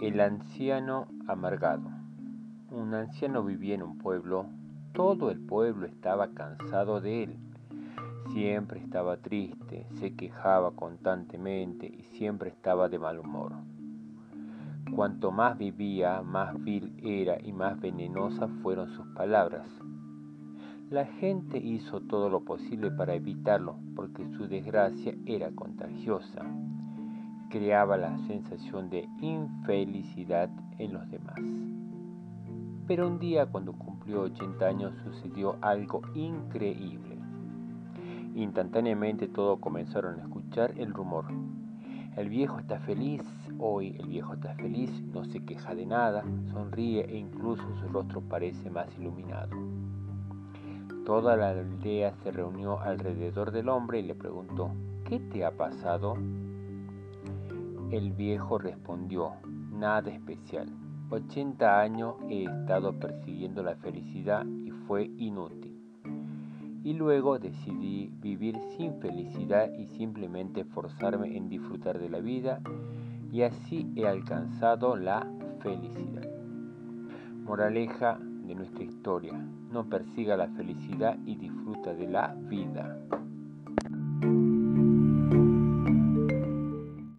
El anciano amargado. Un anciano vivía en un pueblo. Todo el pueblo estaba cansado de él. Siempre estaba triste, se quejaba constantemente y siempre estaba de mal humor. Cuanto más vivía, más vil era y más venenosas fueron sus palabras. La gente hizo todo lo posible para evitarlo porque su desgracia era contagiosa. Creaba la sensación de infelicidad en los demás. Pero un día cuando cumplió 80 años sucedió algo increíble. Instantáneamente todos comenzaron a escuchar el rumor. El viejo está feliz, hoy el viejo está feliz, no se queja de nada, sonríe e incluso su rostro parece más iluminado. Toda la aldea se reunió alrededor del hombre y le preguntó, ¿qué te ha pasado? El viejo respondió, nada especial. 80 años he estado persiguiendo la felicidad y fue inútil. Y luego decidí vivir sin felicidad y simplemente forzarme en disfrutar de la vida y así he alcanzado la felicidad. Moraleja de nuestra historia. No persiga la felicidad y disfruta de la vida.